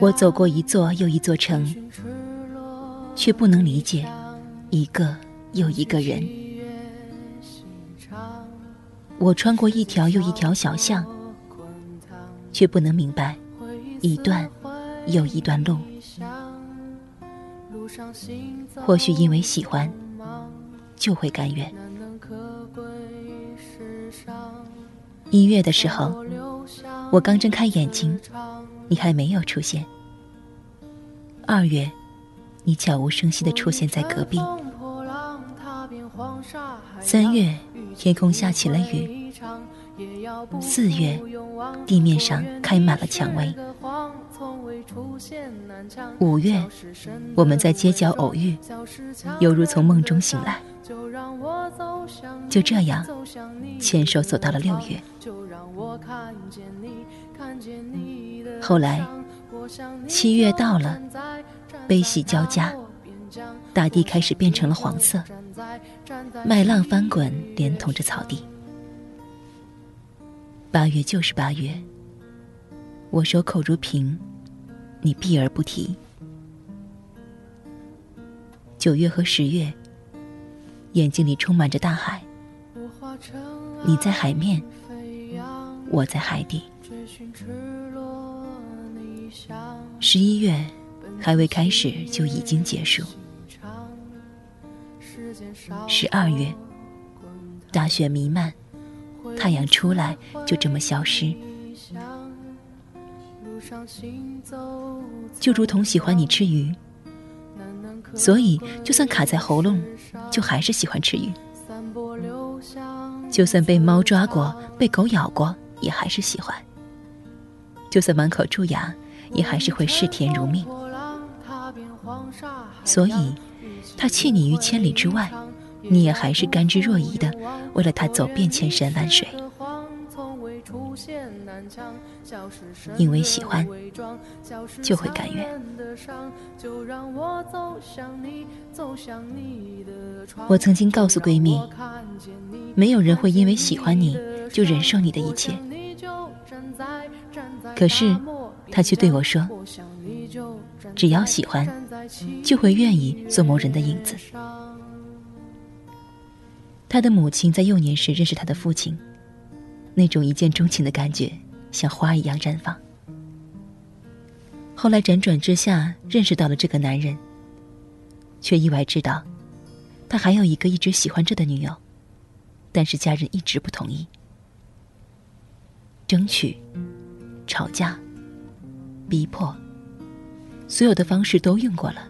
我走过一座又一座城，却不能理解一个又一个人。我穿过一条又一条小巷，却不能明白一段又一段路。或许因为喜欢，就会甘愿。一月的时候，我刚睁开眼睛，你还没有出现。二月，你悄无声息的出现在隔壁。三月，天空下起了雨。四月，地面上开满了蔷薇。五月，我们在街角偶遇，犹如从梦中醒来。就这样，牵手走到了六月。后来，七月到了，悲喜交加，大地开始变成了黄色，麦浪翻滚，连同着草地。八月就是八月，我守口如瓶，你避而不提。九月和十月，眼睛里充满着大海，你在海面，我在海底。十一月还未开始就已经结束。十二月，大雪弥漫，太阳出来就这么消失。就如同喜欢你吃鱼，所以就算卡在喉咙，就还是喜欢吃鱼。就算被猫抓过，被狗咬过，也还是喜欢。就算满口蛀牙，也还是会视甜如命。所以，他弃你于千里之外，你也还是甘之若饴的，为了他走遍千山万水。因为喜欢，就会甘愿。我曾经告诉闺蜜，没有人会因为喜欢你就忍受你的一切。可是，她却对我说：“只要喜欢，就会愿意做某人的影子。”她的母亲在幼年时认识她的父亲，那种一见钟情的感觉像花一样绽放。后来辗转之下认识到了这个男人，却意外知道，他还有一个一直喜欢着的女友，但是家人一直不同意。争取、吵架、逼迫，所有的方式都用过了。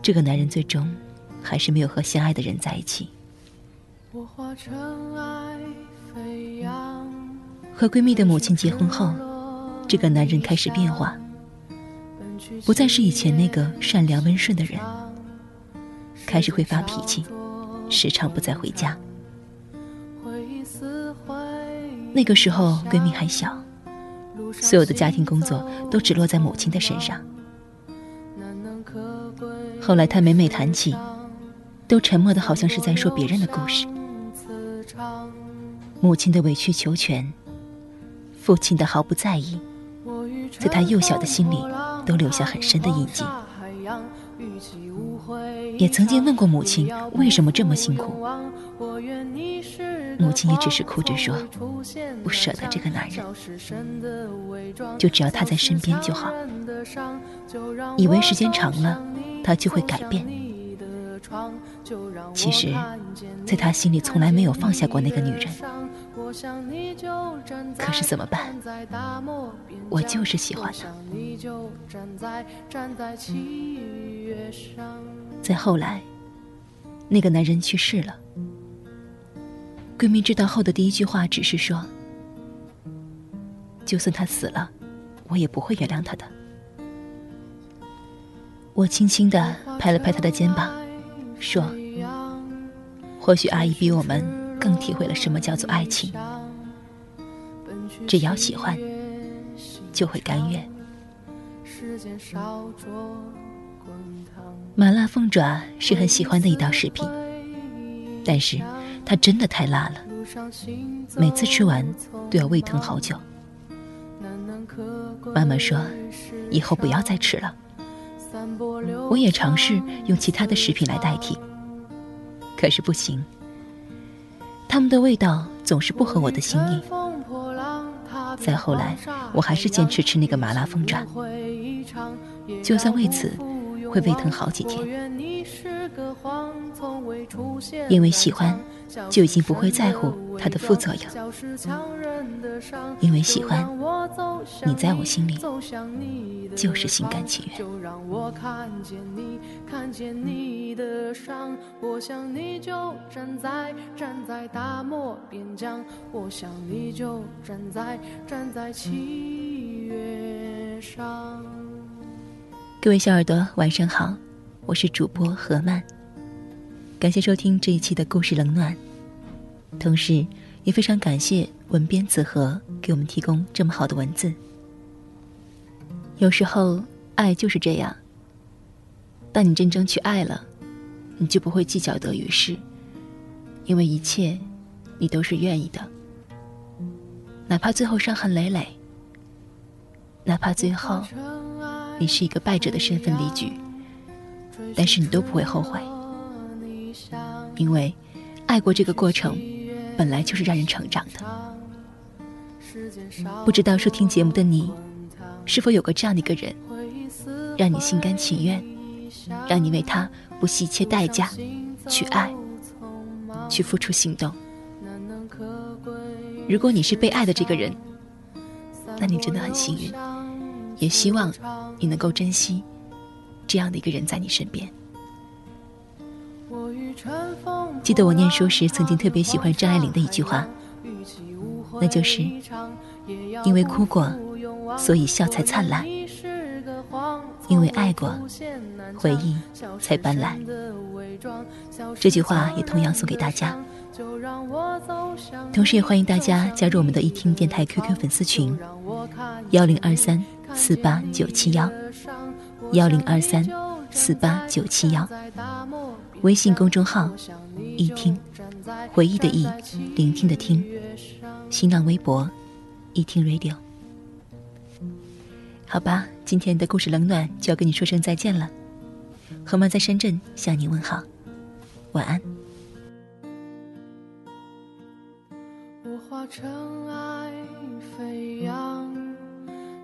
这个男人最终还是没有和相爱的人在一起。我化尘埃飞扬和闺蜜的母亲结婚后，这个男人开始变化，不再是以前那个善良温顺的人，开始会发脾气，时常不再回家。那个时候，闺蜜还小，所有的家庭工作都只落在母亲的身上。后来，她每每谈起，都沉默的好像是在说别人的故事。母亲的委曲求全，父亲的毫不在意，在他幼小的心里都留下很深的印记。也曾经问过母亲为什么这么辛苦，母亲也只是哭着说：“不舍得这个男人，就只要他在身边就好。”以为时间长了，他就会改变，其实，在他心里从来没有放下过那个女人。可是怎么办？我就是喜欢他。再后来，那个男人去世了。闺蜜知道后的第一句话只是说：“就算他死了，我也不会原谅他的。”我轻轻的拍了拍他的肩膀，说：“或许阿姨比我们更体会了什么叫做爱情。只要喜欢，就会甘愿。”麻辣凤爪是很喜欢的一道食品，但是它真的太辣了，每次吃完都要胃疼好久。妈妈说：“以后不要再吃了。”我也尝试用其他的食品来代替，可是不行，他们的味道总是不合我的心意。再后来，我还是坚持吃那个麻辣凤爪，就算为此会胃疼好几天，因为喜欢。就已经不会在乎它的副作用，因为喜欢你，在我心里就是心甘情愿。各位小耳朵，晚上好，我是主播何曼。感谢收听这一期的故事冷暖，同时也非常感谢文编子和给我们提供这么好的文字。有时候爱就是这样，当你真正去爱了，你就不会计较得与失，因为一切你都是愿意的，哪怕最后伤痕累累，哪怕最后你是一个败者的身份离去，但是你都不会后悔。因为，爱过这个过程，本来就是让人成长的。不知道收听节目的你，是否有过这样的一个人，让你心甘情愿，让你为他不惜一切代价去爱，去付出行动。如果你是被爱的这个人，那你真的很幸运，也希望你能够珍惜这样的一个人在你身边。记得我念书时，曾经特别喜欢张爱玲的一句话，那就是“因为哭过，所以笑才灿烂；因为爱过，回忆才斑斓。”这句话也同样送给大家，同时也欢迎大家加入我们的一听电台 QQ 粉丝群：幺零二三四八九七幺，幺零二三四八九七幺。微信公众号“一听回忆的忆，聆听的听”，新浪微博“一听 Radio”。好吧，今天的故事冷暖就要跟你说声再见了。何曼在深圳向你问好，晚安。我化尘埃飞扬，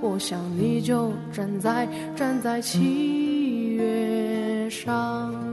我想你就站在站在七月上。